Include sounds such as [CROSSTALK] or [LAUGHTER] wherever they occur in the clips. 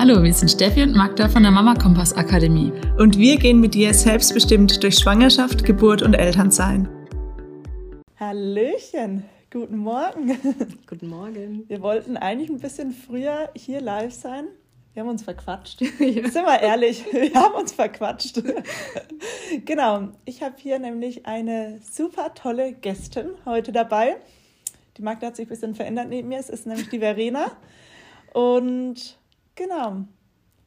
Hallo, wir sind Steffi und Magda von der Mama Kompass Akademie. Und wir gehen mit dir selbstbestimmt durch Schwangerschaft, Geburt und Elternsein. Hallöchen, guten Morgen. [LAUGHS] Guten Morgen. Wir wollten eigentlich ein bisschen früher hier live sein. Wir haben uns verquatscht. [LAUGHS] ja. Sind wir ehrlich, wir haben uns verquatscht. [LAUGHS] genau, ich habe hier nämlich eine super tolle Gästin heute dabei. Die Magda hat sich ein bisschen verändert neben mir. Es ist nämlich die Verena. Und genau,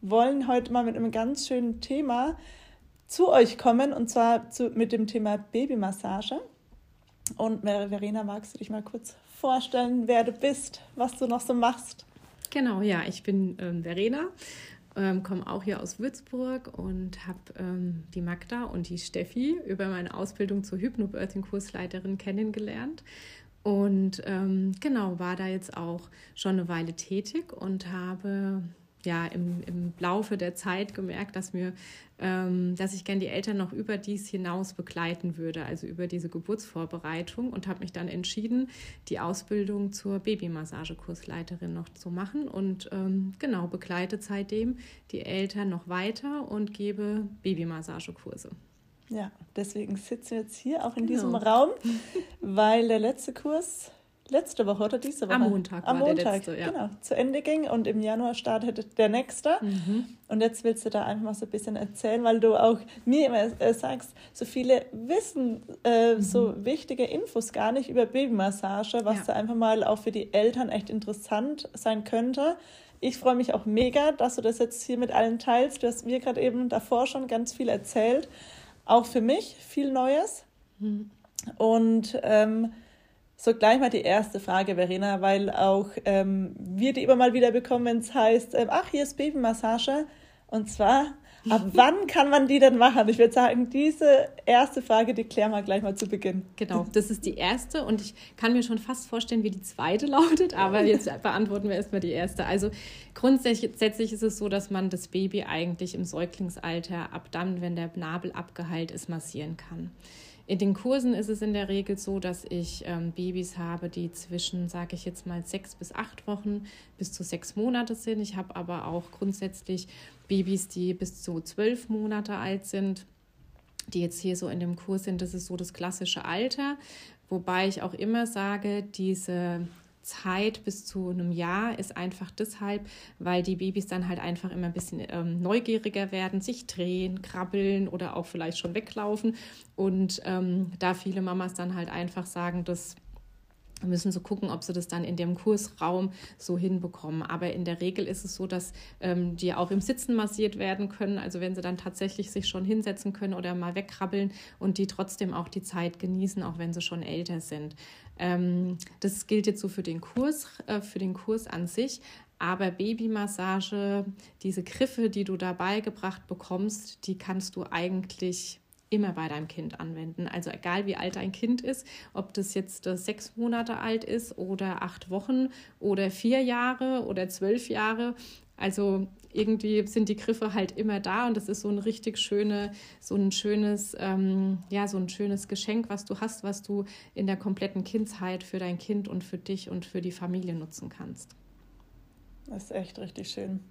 wollen heute mal mit einem ganz schönen Thema zu euch kommen und zwar zu, mit dem Thema Babymassage. Und Verena, magst du dich mal kurz vorstellen, wer du bist, was du noch so machst? Genau, ja, ich bin ähm, Verena, ähm, komme auch hier aus Würzburg und habe ähm, die Magda und die Steffi über meine Ausbildung zur Hypnobirthing-Kursleiterin kennengelernt und ähm, genau, war da jetzt auch schon eine Weile tätig und habe ja im, im Laufe der Zeit gemerkt, dass mir, ähm, dass ich gerne die Eltern noch über dies hinaus begleiten würde, also über diese Geburtsvorbereitung und habe mich dann entschieden, die Ausbildung zur Babymassagekursleiterin noch zu machen und ähm, genau begleite seitdem die Eltern noch weiter und gebe Babymassagekurse. Ja, deswegen sitzen wir jetzt hier auch in genau. diesem Raum, weil der letzte Kurs letzte Woche oder diese Woche? Am Montag Am Montag, letzte, ja. Genau, zu Ende ging und im Januar startet der nächste. Mhm. Und jetzt willst du da einfach mal so ein bisschen erzählen, weil du auch mir immer äh, sagst, so viele wissen äh, mhm. so wichtige Infos gar nicht über Babymassage, was ja. da einfach mal auch für die Eltern echt interessant sein könnte. Ich freue mich auch mega, dass du das jetzt hier mit allen teilst. Du hast mir gerade eben davor schon ganz viel erzählt auch für mich viel Neues. Mhm. Und ähm, so gleich mal die erste Frage, Verena, weil auch ähm, wir die immer mal wieder bekommen, wenn es heißt, ähm, ach, hier ist Babymassage. Und zwar, ab [LAUGHS] wann kann man die denn machen? Ich würde sagen, diese erste Frage, die klären wir gleich mal zu Beginn. Genau, das ist die erste und ich kann mir schon fast vorstellen, wie die zweite [LAUGHS] lautet, aber jetzt beantworten wir erstmal die erste. Also grundsätzlich ist es so, dass man das Baby eigentlich im Säuglingsalter ab dann, wenn der Nabel abgeheilt ist, massieren kann. In den Kursen ist es in der Regel so, dass ich ähm, Babys habe, die zwischen, sage ich jetzt mal, sechs bis acht Wochen bis zu sechs Monate sind. Ich habe aber auch grundsätzlich Babys, die bis zu zwölf Monate alt sind, die jetzt hier so in dem Kurs sind. Das ist so das klassische Alter. Wobei ich auch immer sage, diese Zeit bis zu einem Jahr ist einfach deshalb, weil die Babys dann halt einfach immer ein bisschen ähm, neugieriger werden, sich drehen, krabbeln oder auch vielleicht schon weglaufen. Und ähm, da viele Mamas dann halt einfach sagen, dass müssen so gucken, ob sie das dann in dem Kursraum so hinbekommen. Aber in der Regel ist es so, dass ähm, die auch im Sitzen massiert werden können. Also wenn sie dann tatsächlich sich schon hinsetzen können oder mal wegkrabbeln und die trotzdem auch die Zeit genießen, auch wenn sie schon älter sind. Ähm, das gilt jetzt so für den Kurs, äh, für den Kurs an sich. Aber Babymassage, diese Griffe, die du dabei gebracht bekommst, die kannst du eigentlich immer bei deinem Kind anwenden. Also egal wie alt ein Kind ist, ob das jetzt sechs Monate alt ist oder acht Wochen oder vier Jahre oder zwölf Jahre. Also irgendwie sind die Griffe halt immer da und das ist so ein richtig schöne, so ein schönes, ähm, ja, so ein schönes Geschenk, was du hast, was du in der kompletten Kindheit für dein Kind und für dich und für die Familie nutzen kannst. Das ist echt richtig schön.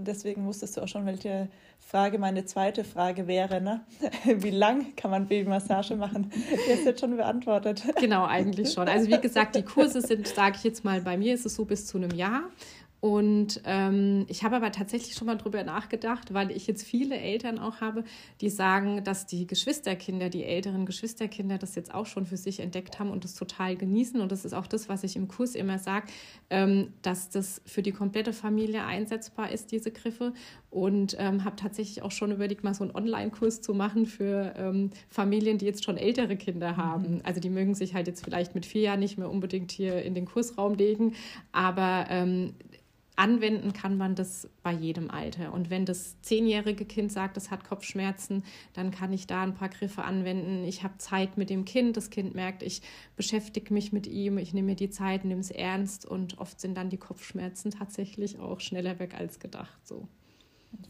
Deswegen wusstest du auch schon, welche Frage meine zweite Frage wäre. Ne? [LAUGHS] Wie lang kann man Babymassage machen? Die ist jetzt schon beantwortet. Genau, eigentlich schon. Also wie gesagt, die Kurse sind, sage ich jetzt mal, bei mir ist es so bis zu einem Jahr. Und ähm, ich habe aber tatsächlich schon mal drüber nachgedacht, weil ich jetzt viele Eltern auch habe, die sagen, dass die Geschwisterkinder, die älteren Geschwisterkinder das jetzt auch schon für sich entdeckt haben und das total genießen. Und das ist auch das, was ich im Kurs immer sage, ähm, dass das für die komplette Familie einsetzbar ist, diese Griffe. Und ähm, habe tatsächlich auch schon überlegt, mal so einen Online-Kurs zu machen für ähm, Familien, die jetzt schon ältere Kinder haben. Mhm. Also die mögen sich halt jetzt vielleicht mit vier Jahren nicht mehr unbedingt hier in den Kursraum legen, aber ähm, anwenden kann man das bei jedem Alter. Und wenn das zehnjährige Kind sagt, es hat Kopfschmerzen, dann kann ich da ein paar Griffe anwenden. Ich habe Zeit mit dem Kind. Das Kind merkt, ich beschäftige mich mit ihm, ich nehme mir die Zeit, nehme es ernst. Und oft sind dann die Kopfschmerzen tatsächlich auch schneller weg als gedacht. So.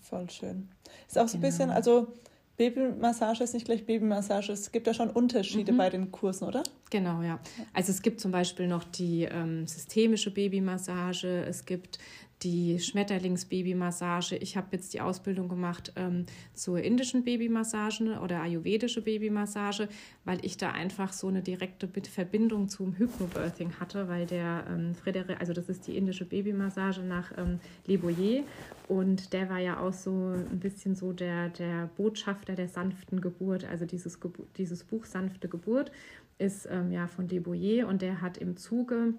Voll schön. Ist auch so ein genau. bisschen, also Babymassage ist nicht gleich Babymassage. Es gibt ja schon Unterschiede mhm. bei den Kursen, oder? Genau, ja. Also es gibt zum Beispiel noch die ähm, systemische Babymassage, es gibt die Schmetterlingsbabymassage. Ich habe jetzt die Ausbildung gemacht ähm, zur indischen Babymassage oder ayurvedische Babymassage, weil ich da einfach so eine direkte Verbindung zum Hypnobirthing hatte, weil der ähm, Frederik, also das ist die indische Babymassage nach ähm, Le Boyer und der war ja auch so ein bisschen so der, der Botschafter der sanften Geburt, also dieses, dieses Buch Sanfte Geburt ist ähm, ja von Le Boyer und der hat im Zuge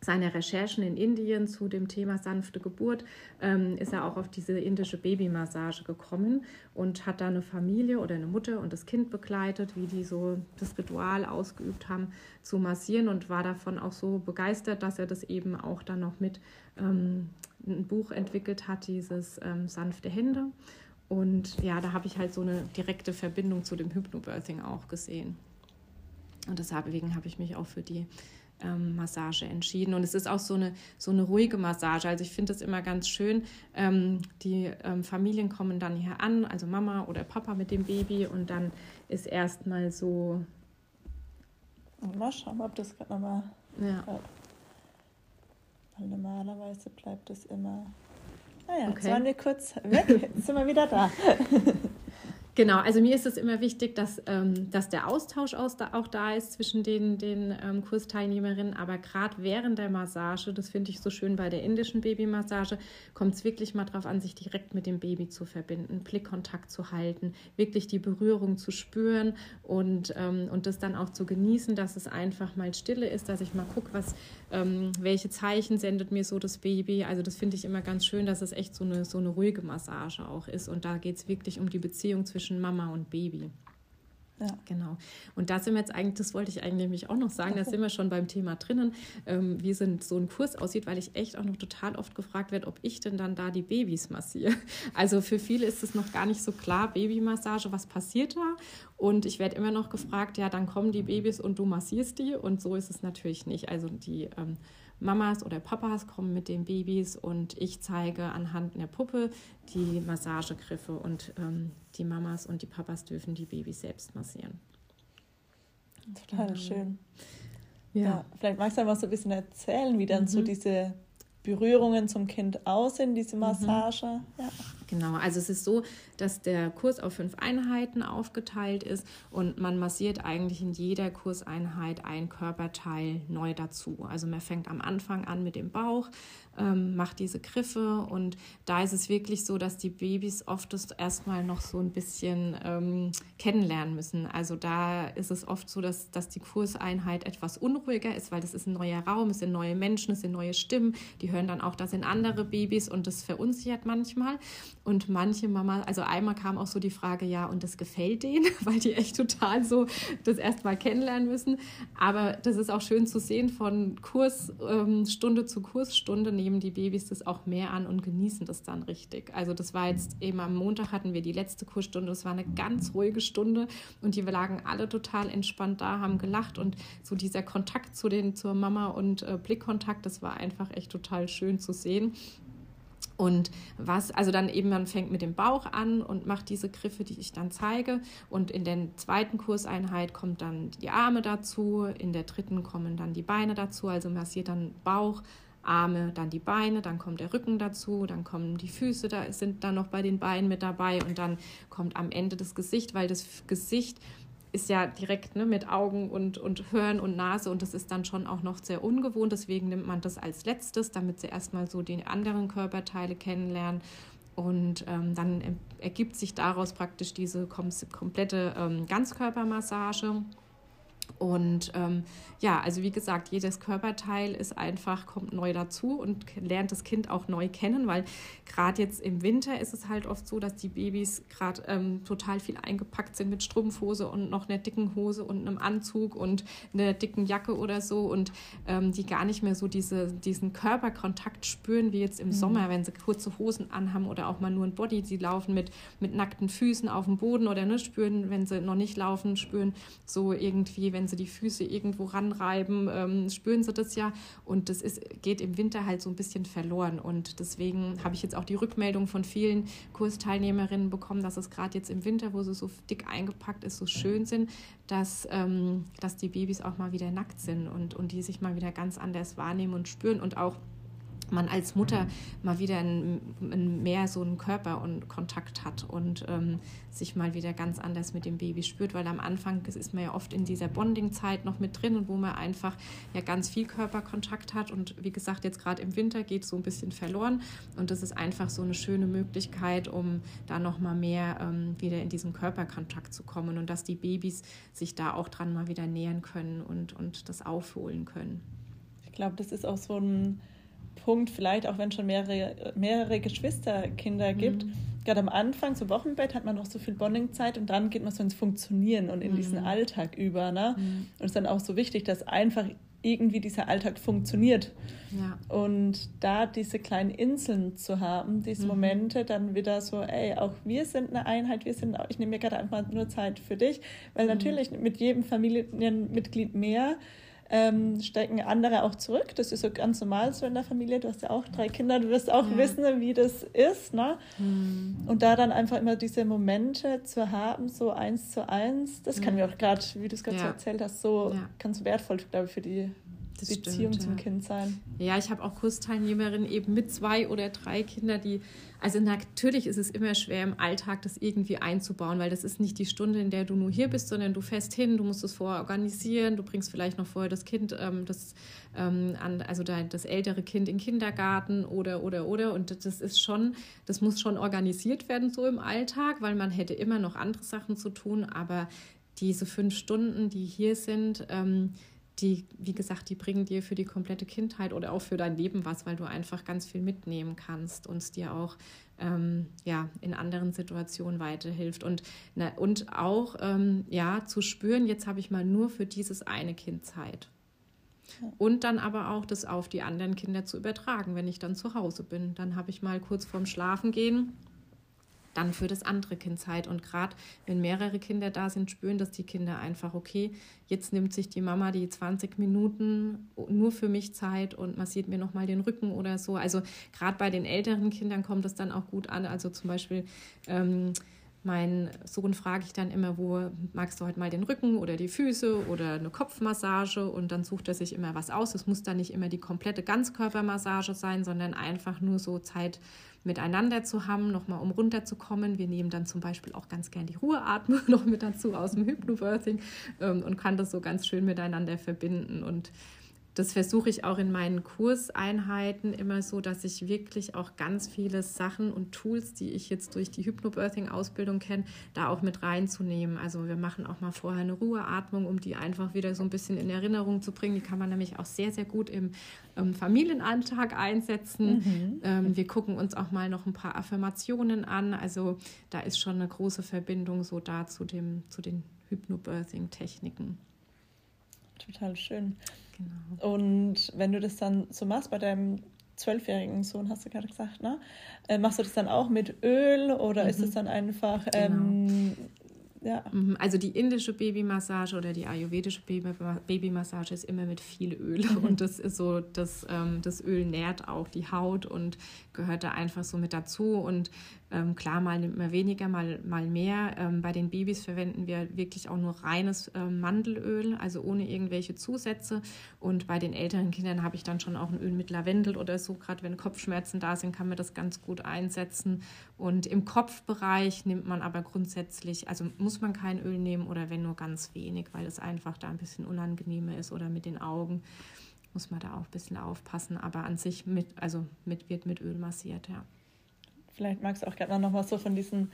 seiner Recherchen in Indien zu dem Thema sanfte Geburt ähm, ist er auch auf diese indische Babymassage gekommen und hat da eine Familie oder eine Mutter und das Kind begleitet, wie die so das Ritual ausgeübt haben zu massieren und war davon auch so begeistert, dass er das eben auch dann noch mit ähm, ein Buch entwickelt hat, dieses ähm, sanfte Hände. Und ja, da habe ich halt so eine direkte Verbindung zu dem Hypnobirthing auch gesehen. Und deswegen habe ich mich auch für die ähm, Massage entschieden. Und es ist auch so eine, so eine ruhige Massage. Also ich finde es immer ganz schön. Ähm, die ähm, Familien kommen dann hier an, also Mama oder Papa mit dem Baby und dann ist erstmal so. Mal schauen, ob das gerade nochmal. Ja. Weil normalerweise bleibt es immer. Naja, ah okay. jetzt waren wir kurz weg, jetzt sind wir wieder da. [LAUGHS] Genau, also mir ist es immer wichtig, dass, ähm, dass der Austausch auch da ist zwischen den, den ähm, Kursteilnehmerinnen. Aber gerade während der Massage, das finde ich so schön bei der indischen Babymassage, kommt es wirklich mal darauf an, sich direkt mit dem Baby zu verbinden, Blickkontakt zu halten, wirklich die Berührung zu spüren und, ähm, und das dann auch zu genießen, dass es einfach mal stille ist, dass ich mal gucke, was, ähm, welche Zeichen sendet mir so das Baby. Also das finde ich immer ganz schön, dass es echt so eine, so eine ruhige Massage auch ist. Und da geht es wirklich um die Beziehung zwischen zwischen Mama und Baby. Ja. Genau. Und da sind wir jetzt eigentlich, das wollte ich eigentlich auch noch sagen, da sind wir schon beim Thema drinnen, ähm, wie sind, so ein Kurs aussieht, weil ich echt auch noch total oft gefragt werde, ob ich denn dann da die Babys massiere. [LAUGHS] Also für viele ist es noch gar nicht so klar, Babymassage, was passiert da? Und ich werde immer noch gefragt, ja, dann kommen die Babys und du massierst die. Und so ist es natürlich nicht. Also die ähm, Mamas oder Papas kommen mit den Babys und ich zeige anhand einer Puppe die Massagegriffe und ähm, die Mamas und die Papas dürfen die Babys selbst massieren. Total schön. Ja. ja. Vielleicht magst du einfach so ein bisschen erzählen, wie dann mhm. so diese Berührungen zum Kind aussehen, diese mhm. Massage. Mhm. Ja. Genau, also es ist so, dass der Kurs auf fünf Einheiten aufgeteilt ist und man massiert eigentlich in jeder Kurseinheit ein Körperteil neu dazu. Also man fängt am Anfang an mit dem Bauch, ähm, macht diese Griffe und da ist es wirklich so, dass die Babys oft das erstmal noch so ein bisschen ähm, kennenlernen müssen. Also da ist es oft so, dass, dass die Kurseinheit etwas unruhiger ist, weil das ist ein neuer Raum, es sind neue Menschen, es sind neue Stimmen, die hören dann auch, da sind andere Babys und das verunsichert manchmal. Und manche Mama, also einmal kam auch so die Frage, ja, und das gefällt denen, [LAUGHS] weil die echt total so das erstmal kennenlernen müssen. Aber das ist auch schön zu sehen, von Kursstunde ähm, zu Kursstunde nehmen die Babys das auch mehr an und genießen das dann richtig. Also das war jetzt eben am Montag hatten wir die letzte Kursstunde, das war eine ganz ruhige Stunde und die lagen alle total entspannt da, haben gelacht und so dieser Kontakt zu den, zur Mama und äh, Blickkontakt, das war einfach echt total schön zu sehen. Und was, also dann eben, man fängt mit dem Bauch an und macht diese Griffe, die ich dann zeige. Und in der zweiten Kurseinheit kommt dann die Arme dazu, in der dritten kommen dann die Beine dazu, also massiert dann Bauch, Arme, dann die Beine, dann kommt der Rücken dazu, dann kommen die Füße, da sind dann noch bei den Beinen mit dabei und dann kommt am Ende das Gesicht, weil das Gesicht ist ja direkt ne, mit Augen und, und Hören und Nase und das ist dann schon auch noch sehr ungewohnt. Deswegen nimmt man das als letztes, damit sie erstmal so die anderen Körperteile kennenlernen. Und ähm, dann ergibt sich daraus praktisch diese komplette ähm, Ganzkörpermassage. Und ähm, ja, also wie gesagt, jedes Körperteil ist einfach, kommt neu dazu und lernt das Kind auch neu kennen, weil gerade jetzt im Winter ist es halt oft so, dass die Babys gerade ähm, total viel eingepackt sind mit Strumpfhose und noch einer dicken Hose und einem Anzug und einer dicken Jacke oder so und ähm, die gar nicht mehr so diese, diesen Körperkontakt spüren wie jetzt im mhm. Sommer, wenn sie kurze Hosen anhaben oder auch mal nur ein Body, sie laufen mit, mit nackten Füßen auf dem Boden oder ne, spüren, wenn sie noch nicht laufen, spüren so irgendwie, wenn sie die Füße irgendwo ranreiben, ähm, spüren sie das ja. Und das ist, geht im Winter halt so ein bisschen verloren. Und deswegen habe ich jetzt auch die Rückmeldung von vielen Kursteilnehmerinnen bekommen, dass es gerade jetzt im Winter, wo sie so dick eingepackt ist, so schön sind, dass, ähm, dass die Babys auch mal wieder nackt sind und, und die sich mal wieder ganz anders wahrnehmen und spüren und auch man als Mutter mal wieder ein, ein mehr so einen Körper und Kontakt hat und ähm, sich mal wieder ganz anders mit dem Baby spürt, weil am Anfang ist man ja oft in dieser Bonding-Zeit noch mit drin und wo man einfach ja ganz viel Körperkontakt hat und wie gesagt, jetzt gerade im Winter geht so ein bisschen verloren und das ist einfach so eine schöne Möglichkeit, um da noch mal mehr ähm, wieder in diesen Körperkontakt zu kommen und dass die Babys sich da auch dran mal wieder nähern können und, und das aufholen können. Ich glaube, das ist auch so ein Punkt, vielleicht auch wenn es schon mehrere, mehrere Geschwisterkinder gibt. Mhm. Gerade am Anfang, so Wochenbett, hat man noch so viel Bondingzeit und dann geht man so ins Funktionieren und in mhm. diesen Alltag über. Ne? Mhm. Und es ist dann auch so wichtig, dass einfach irgendwie dieser Alltag funktioniert. Ja. Und da diese kleinen Inseln zu haben, diese mhm. Momente, dann wieder so, ey, auch wir sind eine Einheit, wir sind, ich nehme mir gerade einfach nur Zeit für dich, weil mhm. natürlich mit jedem Familienmitglied mehr ähm, stecken andere auch zurück. Das ist so ganz normal so in der Familie. Du hast ja auch drei Kinder, du wirst auch ja. wissen, wie das ist. Ne? Mhm. Und da dann einfach immer diese Momente zu haben, so eins zu eins, das mhm. kann mir auch gerade, wie du es gerade ja. so erzählt hast, so ja. ganz wertvoll, glaube ich, für die das Beziehung stimmt, zum Kind sein. Ja, ich habe auch Kursteilnehmerinnen eben mit zwei oder drei Kindern, die, also natürlich ist es immer schwer im Alltag, das irgendwie einzubauen, weil das ist nicht die Stunde, in der du nur hier bist, sondern du fährst hin, du musst es vorher organisieren, du bringst vielleicht noch vorher das Kind, ähm, das, ähm, an, also dein, das ältere Kind in den Kindergarten oder, oder, oder. Und das ist schon, das muss schon organisiert werden so im Alltag, weil man hätte immer noch andere Sachen zu tun, aber diese fünf Stunden, die hier sind, ähm, die, wie gesagt, die bringen dir für die komplette Kindheit oder auch für dein Leben was, weil du einfach ganz viel mitnehmen kannst und es dir auch ähm, ja, in anderen Situationen weiterhilft. Und, na, und auch ähm, ja, zu spüren, jetzt habe ich mal nur für dieses eine Kind Zeit. Und dann aber auch das auf die anderen Kinder zu übertragen, wenn ich dann zu Hause bin. Dann habe ich mal kurz vorm Schlafen gehen dann für das andere Kind Zeit. Und gerade wenn mehrere Kinder da sind, spüren das die Kinder einfach, okay, jetzt nimmt sich die Mama die 20 Minuten nur für mich Zeit und massiert mir nochmal den Rücken oder so. Also gerade bei den älteren Kindern kommt das dann auch gut an. Also zum Beispiel. Ähm, mein Sohn frage ich dann immer, wo magst du heute mal den Rücken oder die Füße oder eine Kopfmassage und dann sucht er sich immer was aus. Es muss dann nicht immer die komplette Ganzkörpermassage sein, sondern einfach nur so Zeit miteinander zu haben, nochmal um runterzukommen. Wir nehmen dann zum Beispiel auch ganz gern die Ruheatmung [LAUGHS] noch mit dazu aus dem Hypnobirthing ähm, und kann das so ganz schön miteinander verbinden und das versuche ich auch in meinen Kurseinheiten immer so, dass ich wirklich auch ganz viele Sachen und Tools, die ich jetzt durch die Hypnobirthing-Ausbildung kenne, da auch mit reinzunehmen. Also wir machen auch mal vorher eine Ruheatmung, um die einfach wieder so ein bisschen in Erinnerung zu bringen. Die kann man nämlich auch sehr, sehr gut im ähm, Familienalltag einsetzen. Mhm. Ähm, wir gucken uns auch mal noch ein paar Affirmationen an. Also da ist schon eine große Verbindung so da zu, dem, zu den Hypnobirthing-Techniken. Total schön. Genau. Und wenn du das dann so machst bei deinem zwölfjährigen Sohn, hast du gerade gesagt, ne? Äh, machst du das dann auch mit Öl oder mhm. ist es dann einfach genau. ähm, ja. Mhm, also die indische Babymassage oder die ayurvedische Babymassage ist immer mit viel Öl [LAUGHS] und das ist so, das, ähm, das Öl nährt auch die Haut und gehört da einfach so mit dazu und ähm, klar, mal nimmt man weniger, mal, mal mehr. Ähm, bei den Babys verwenden wir wirklich auch nur reines ähm, Mandelöl, also ohne irgendwelche Zusätze. Und bei den älteren Kindern habe ich dann schon auch ein Öl mit Lavendel oder so. Gerade wenn Kopfschmerzen da sind, kann man das ganz gut einsetzen. Und im Kopfbereich nimmt man aber grundsätzlich, also muss man kein Öl nehmen oder wenn nur ganz wenig, weil es einfach da ein bisschen unangenehmer ist oder mit den Augen muss man da auch ein bisschen aufpassen. Aber an sich mit, also mit, wird mit Öl massiert, ja. Vielleicht magst du auch gerade noch mal so von diesen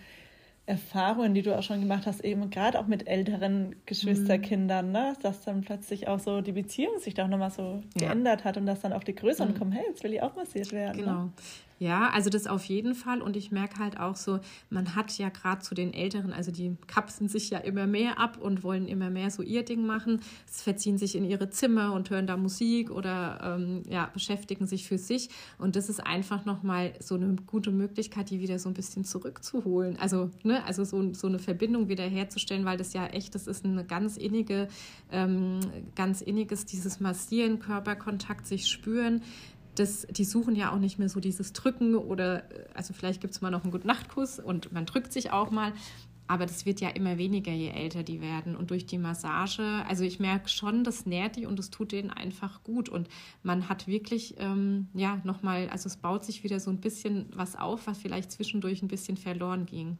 Erfahrungen, die du auch schon gemacht hast, eben gerade auch mit älteren Geschwisterkindern, ne? dass dann plötzlich auch so die Beziehung sich da auch nochmal so ja. geändert hat und dass dann auch die Größeren mhm. kommen, hey, jetzt will ich auch massiert werden. Ne? Genau. Ne? Ja, also das auf jeden Fall. Und ich merke halt auch so, man hat ja gerade zu den Älteren, also die kapseln sich ja immer mehr ab und wollen immer mehr so ihr Ding machen. Es verziehen sich in ihre Zimmer und hören da Musik oder ähm, ja, beschäftigen sich für sich. Und das ist einfach nochmal so eine gute Möglichkeit, die wieder so ein bisschen zurückzuholen. Also, ne, also so, so eine Verbindung wieder herzustellen, weil das ja echt, das ist eine ganz innige, ähm, ganz inniges, dieses Massieren, Körperkontakt, sich spüren das, die suchen ja auch nicht mehr so dieses Drücken oder, also vielleicht gibt es mal noch einen Guten Nachtkuss und man drückt sich auch mal. Aber das wird ja immer weniger, je älter die werden. Und durch die Massage, also ich merke schon, das nährt die und es tut denen einfach gut. Und man hat wirklich, ähm, ja, nochmal, also es baut sich wieder so ein bisschen was auf, was vielleicht zwischendurch ein bisschen verloren ging.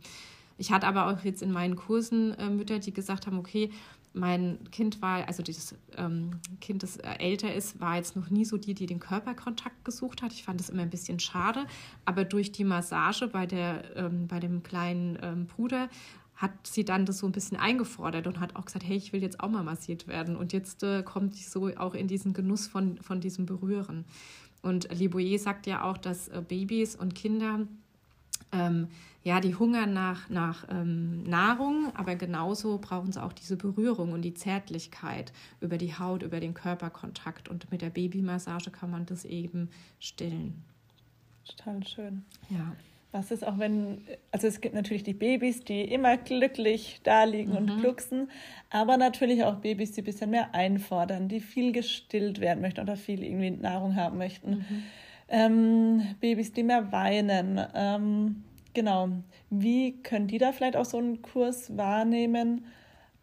Ich hatte aber auch jetzt in meinen Kursen äh, Mütter, die gesagt haben, okay, mein Kind war, also dieses ähm, Kind, das äh, älter ist, war jetzt noch nie so die, die den Körperkontakt gesucht hat. Ich fand das immer ein bisschen schade. Aber durch die Massage bei, der, ähm, bei dem kleinen ähm, Bruder hat sie dann das so ein bisschen eingefordert und hat auch gesagt, hey, ich will jetzt auch mal massiert werden. Und jetzt äh, kommt sie so auch in diesen Genuss von, von diesem Berühren. Und Liboyer sagt ja auch, dass äh, Babys und Kinder ähm, ja, die hungern nach, nach ähm, Nahrung, aber genauso brauchen sie auch diese Berührung und die Zärtlichkeit über die Haut, über den Körperkontakt. Und mit der Babymassage kann man das eben stillen. Total schön. Ja. Was ist auch, wenn, also es gibt natürlich die Babys, die immer glücklich da liegen mhm. und glucksen, aber natürlich auch Babys, die ein bisschen mehr einfordern, die viel gestillt werden möchten oder viel irgendwie Nahrung haben möchten. Mhm. Ähm, Babys, die mehr weinen. Ähm, Genau. Wie können die da vielleicht auch so einen Kurs wahrnehmen?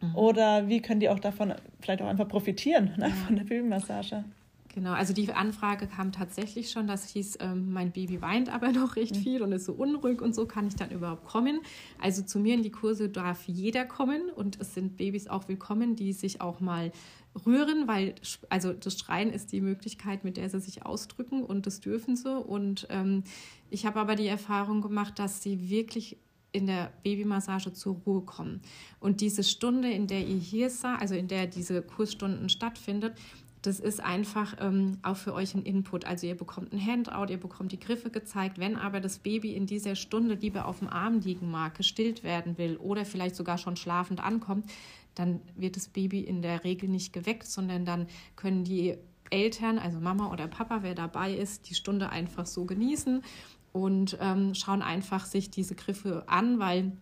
Mhm. Oder wie können die auch davon vielleicht auch einfach profitieren, ne, von der Babymassage? Genau, also die Anfrage kam tatsächlich schon, das hieß, ähm, mein Baby weint aber [LAUGHS] noch recht mhm. viel und ist so unruhig und so, kann ich dann überhaupt kommen? Also zu mir in die Kurse darf jeder kommen und es sind Babys auch willkommen, die sich auch mal rühren, weil also das Schreien ist die Möglichkeit, mit der sie sich ausdrücken und das dürfen sie. Und ähm, ich habe aber die Erfahrung gemacht, dass sie wirklich in der Babymassage zur Ruhe kommen. Und diese Stunde, in der ihr hier seid, also in der diese Kursstunden stattfindet, das ist einfach ähm, auch für euch ein Input. Also ihr bekommt ein Handout, ihr bekommt die Griffe gezeigt. Wenn aber das Baby in dieser Stunde lieber auf dem Arm liegen mag, gestillt werden will oder vielleicht sogar schon schlafend ankommt, dann wird das Baby in der Regel nicht geweckt, sondern dann können die Eltern, also Mama oder Papa, wer dabei ist, die Stunde einfach so genießen und ähm, schauen einfach sich diese Griffe an, weil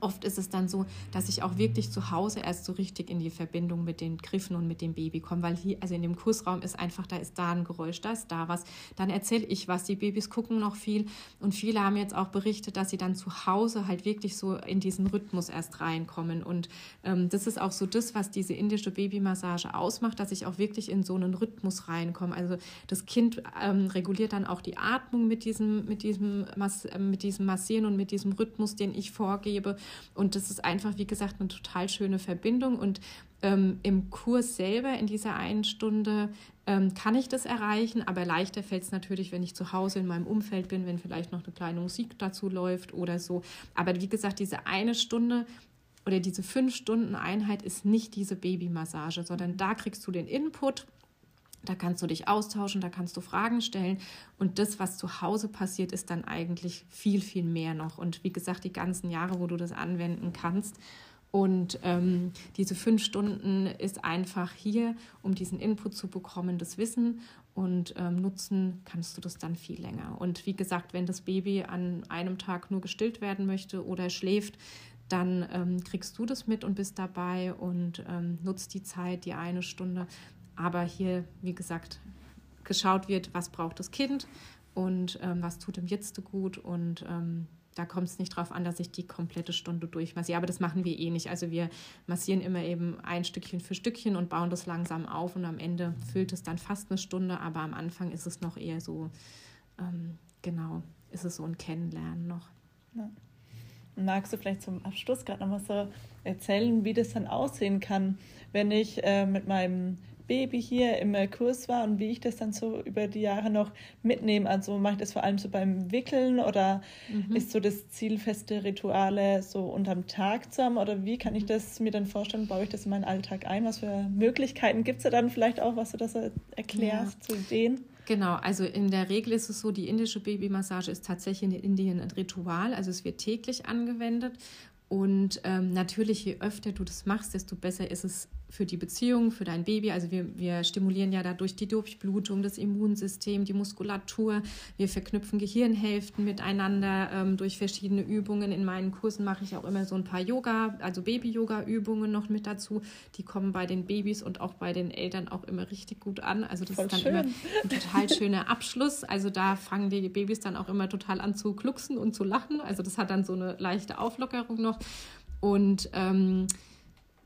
Oft ist es dann so, dass ich auch wirklich zu Hause erst so richtig in die Verbindung mit den Griffen und mit dem Baby komme, weil hier, also in dem Kursraum ist einfach, da ist da ein Geräusch, da ist da was. Dann erzähle ich was. Die Babys gucken noch viel und viele haben jetzt auch berichtet, dass sie dann zu Hause halt wirklich so in diesen Rhythmus erst reinkommen. Und ähm, das ist auch so das, was diese indische Babymassage ausmacht, dass ich auch wirklich in so einen Rhythmus reinkomme. Also das Kind ähm, reguliert dann auch die Atmung mit diesem, mit diesem, mit diesem Massieren und mit diesem Rhythmus, den ich vorgebe. Und das ist einfach, wie gesagt, eine total schöne Verbindung. Und ähm, im Kurs selber, in dieser einen Stunde, ähm, kann ich das erreichen, aber leichter fällt es natürlich, wenn ich zu Hause in meinem Umfeld bin, wenn vielleicht noch eine kleine Musik dazu läuft oder so. Aber wie gesagt, diese eine Stunde oder diese fünf Stunden Einheit ist nicht diese Babymassage, sondern da kriegst du den Input da kannst du dich austauschen, da kannst du Fragen stellen. Und das, was zu Hause passiert, ist dann eigentlich viel, viel mehr noch. Und wie gesagt, die ganzen Jahre, wo du das anwenden kannst. Und ähm, diese fünf Stunden ist einfach hier, um diesen Input zu bekommen, das Wissen. Und ähm, nutzen kannst du das dann viel länger. Und wie gesagt, wenn das Baby an einem Tag nur gestillt werden möchte oder schläft, dann ähm, kriegst du das mit und bist dabei und ähm, nutzt die Zeit, die eine Stunde aber hier, wie gesagt, geschaut wird, was braucht das Kind und ähm, was tut dem Jetzt gut und ähm, da kommt es nicht darauf an, dass ich die komplette Stunde durchmassiere. Aber das machen wir eh nicht. Also wir massieren immer eben ein Stückchen für Stückchen und bauen das langsam auf und am Ende füllt es dann fast eine Stunde, aber am Anfang ist es noch eher so, ähm, genau, ist es so ein Kennenlernen noch. Ja. Magst du vielleicht zum Abschluss gerade noch mal so erzählen, wie das dann aussehen kann, wenn ich äh, mit meinem Baby hier im Kurs war und wie ich das dann so über die Jahre noch mitnehme. Also mache ich das vor allem so beim Wickeln oder mhm. ist so das Ziel, feste Rituale so unterm Tag zu haben oder wie kann ich das mir dann vorstellen, baue ich das in meinen Alltag ein? Was für Möglichkeiten gibt es da dann vielleicht auch, was du das erklärst ja. zu Ideen? Genau, also in der Regel ist es so, die indische Babymassage ist tatsächlich in Indien ein Ritual, also es wird täglich angewendet und ähm, natürlich, je öfter du das machst, desto besser ist es für die Beziehung, für dein Baby. Also wir, wir stimulieren ja dadurch die Durchblutung, das Immunsystem, die Muskulatur. Wir verknüpfen Gehirnhälften miteinander ähm, durch verschiedene Übungen. In meinen Kursen mache ich auch immer so ein paar Yoga, also Baby-Yoga-Übungen noch mit dazu. Die kommen bei den Babys und auch bei den Eltern auch immer richtig gut an. Also das Voll ist dann schön. immer ein total schöner Abschluss. Also da fangen die Babys dann auch immer total an zu glucksen und zu lachen. Also das hat dann so eine leichte Auflockerung noch. Und ähm,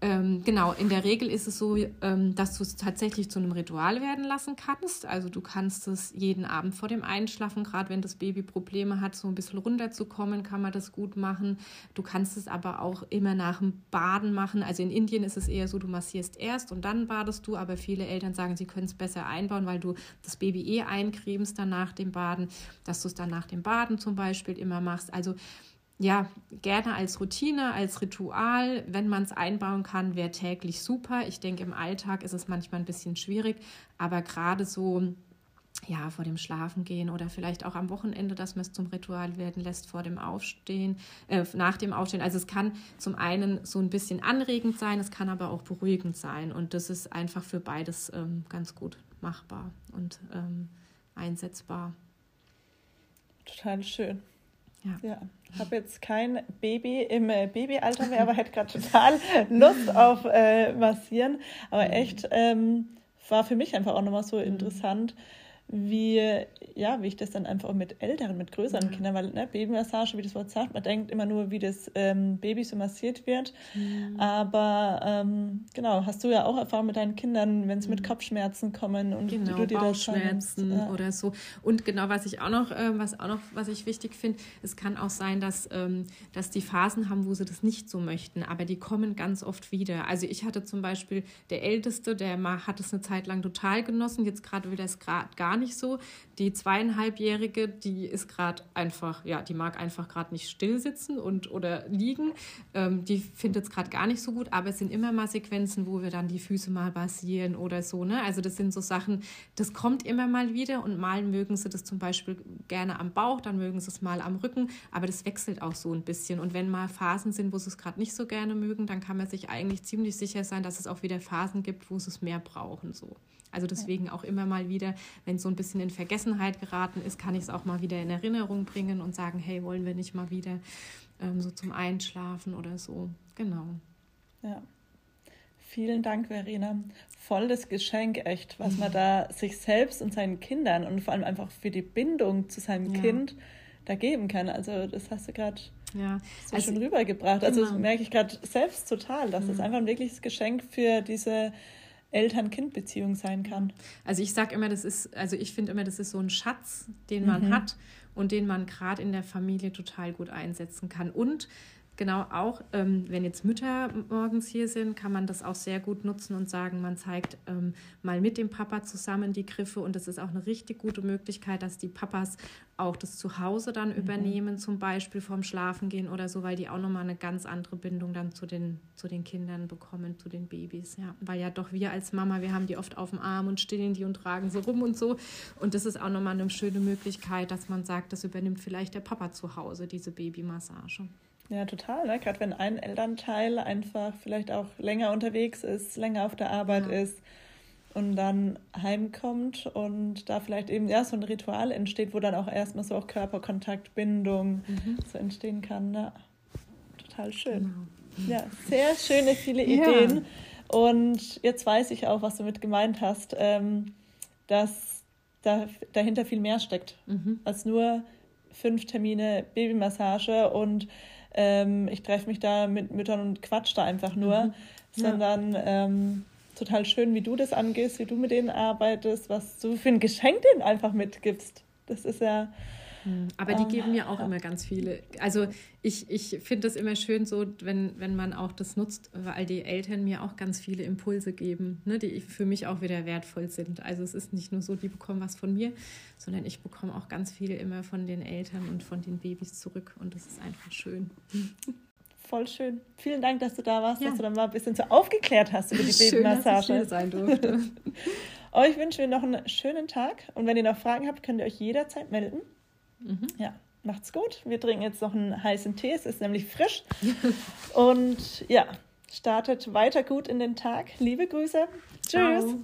ähm, genau, in der Regel ist es so, ähm, dass du es tatsächlich zu einem Ritual werden lassen kannst. Also du kannst es jeden Abend vor dem Einschlafen, gerade wenn das Baby Probleme hat, so ein bisschen runterzukommen, kann man das gut machen. Du kannst es aber auch immer nach dem Baden machen. Also in Indien ist es eher so, du massierst erst und dann badest du, aber viele Eltern sagen, sie können es besser einbauen, weil du das Baby eh eincremst dann nach dem Baden, dass du es dann nach dem Baden zum Beispiel immer machst. Also ja, gerne als Routine, als Ritual, wenn man es einbauen kann, wäre täglich super. Ich denke, im Alltag ist es manchmal ein bisschen schwierig, aber gerade so ja, vor dem Schlafengehen oder vielleicht auch am Wochenende, dass man es zum Ritual werden lässt vor dem Aufstehen, äh, nach dem Aufstehen. Also es kann zum einen so ein bisschen anregend sein, es kann aber auch beruhigend sein und das ist einfach für beides ähm, ganz gut machbar und ähm, einsetzbar. Total schön. Ja. ja. Habe jetzt kein Baby im äh, Babyalter mehr, aber hätte gerade total [LAUGHS] Lust auf äh, Massieren. Aber echt ähm, war für mich einfach auch nochmal so interessant, wie, ja, wie ich das dann einfach auch mit älteren, mit größeren ja. Kindern, weil ne, Babymassage, wie das Wort sagt, man denkt immer nur, wie das ähm, Baby so massiert wird. Mhm. Aber ähm, genau, hast du ja auch Erfahrung mit deinen Kindern, wenn sie mhm. mit Kopfschmerzen kommen und genau, du dir Bauchschmerzen das ja. oder so. Und genau, was ich auch noch, äh, was auch noch, was ich wichtig finde, es kann auch sein, dass, ähm, dass die Phasen haben, wo sie das nicht so möchten, aber die kommen ganz oft wieder. Also ich hatte zum Beispiel der Älteste, der hat es eine Zeit lang total genossen, jetzt gerade will er es gar gar nicht so. Die zweieinhalbjährige, die ist gerade einfach, ja, die mag einfach gerade nicht still sitzen und oder liegen. Ähm, die findet es gerade gar nicht so gut, aber es sind immer mal Sequenzen, wo wir dann die Füße mal basieren oder so. Ne? Also das sind so Sachen, das kommt immer mal wieder und mal mögen sie das zum Beispiel gerne am Bauch, dann mögen sie es mal am Rücken, aber das wechselt auch so ein bisschen. Und wenn mal Phasen sind, wo sie es gerade nicht so gerne mögen, dann kann man sich eigentlich ziemlich sicher sein, dass es auch wieder Phasen gibt, wo sie es mehr brauchen. So. Also deswegen auch immer mal wieder, wenn so ein bisschen in Vergessenheit geraten ist, kann ich es auch mal wieder in Erinnerung bringen und sagen, hey, wollen wir nicht mal wieder ähm, so zum Einschlafen oder so. Genau. Ja. Vielen Dank, Verena. Voll das Geschenk, echt, was man da sich selbst und seinen Kindern und vor allem einfach für die Bindung zu seinem ja. Kind da geben kann. Also das hast du gerade ja. so also, schon rübergebracht. Also das merke ich gerade selbst total, dass mhm. das einfach ein wirkliches Geschenk für diese Eltern-Kind-Beziehung sein kann. Also ich sage immer, das ist, also ich finde immer, das ist so ein Schatz, den man mhm. hat und den man gerade in der Familie total gut einsetzen kann. Und genau auch, ähm, wenn jetzt Mütter morgens hier sind, kann man das auch sehr gut nutzen und sagen, man zeigt ähm, mal mit dem Papa zusammen die Griffe und das ist auch eine richtig gute Möglichkeit, dass die Papas auch das Zuhause dann mhm. übernehmen, zum Beispiel vorm Schlafengehen oder so, weil die auch nochmal eine ganz andere Bindung dann zu den, zu den Kindern bekommen, zu den Babys. Ja. Weil ja doch wir als Mama, wir haben die oft auf dem Arm und stillen die und tragen so rum und so. Und das ist auch nochmal eine schöne Möglichkeit, dass man sagt, das übernimmt vielleicht der Papa zu Hause, diese Babymassage. Ja, total. Ne? Gerade wenn ein Elternteil einfach vielleicht auch länger unterwegs ist, länger auf der Arbeit ja. ist und dann heimkommt und da vielleicht eben ja so ein Ritual entsteht, wo dann auch erstmal so auch Körperkontakt, Bindung mhm. so entstehen kann. Ja, total schön. Genau. Ja, sehr schöne, viele Ideen. Ja. Und jetzt weiß ich auch, was du mit gemeint hast, ähm, dass da, dahinter viel mehr steckt mhm. als nur fünf Termine Babymassage und ähm, ich treffe mich da mit Müttern und quatsch da einfach nur, mhm. sondern ähm, total schön, wie du das angehst, wie du mit denen arbeitest, was du für ein Geschenk denen einfach mitgibst. Das ist ja aber die geben mir auch immer ganz viele. Also ich, ich finde das immer schön so, wenn, wenn man auch das nutzt, weil die Eltern mir auch ganz viele Impulse geben, ne, die für mich auch wieder wertvoll sind. Also es ist nicht nur so, die bekommen was von mir, sondern ich bekomme auch ganz viel immer von den Eltern und von den Babys zurück und das ist einfach schön. Voll schön. Vielen Dank, dass du da warst, ja. dass du dann mal ein bisschen so aufgeklärt hast über die Babymassage. Schön, dass ich sein durfte. [LAUGHS] euch wünschen wir noch einen schönen Tag und wenn ihr noch Fragen habt, könnt ihr euch jederzeit melden. Mhm. Ja, macht's gut. Wir trinken jetzt noch einen heißen Tee. Es ist nämlich frisch. Und ja, startet weiter gut in den Tag. Liebe Grüße. Tschüss. Ciao.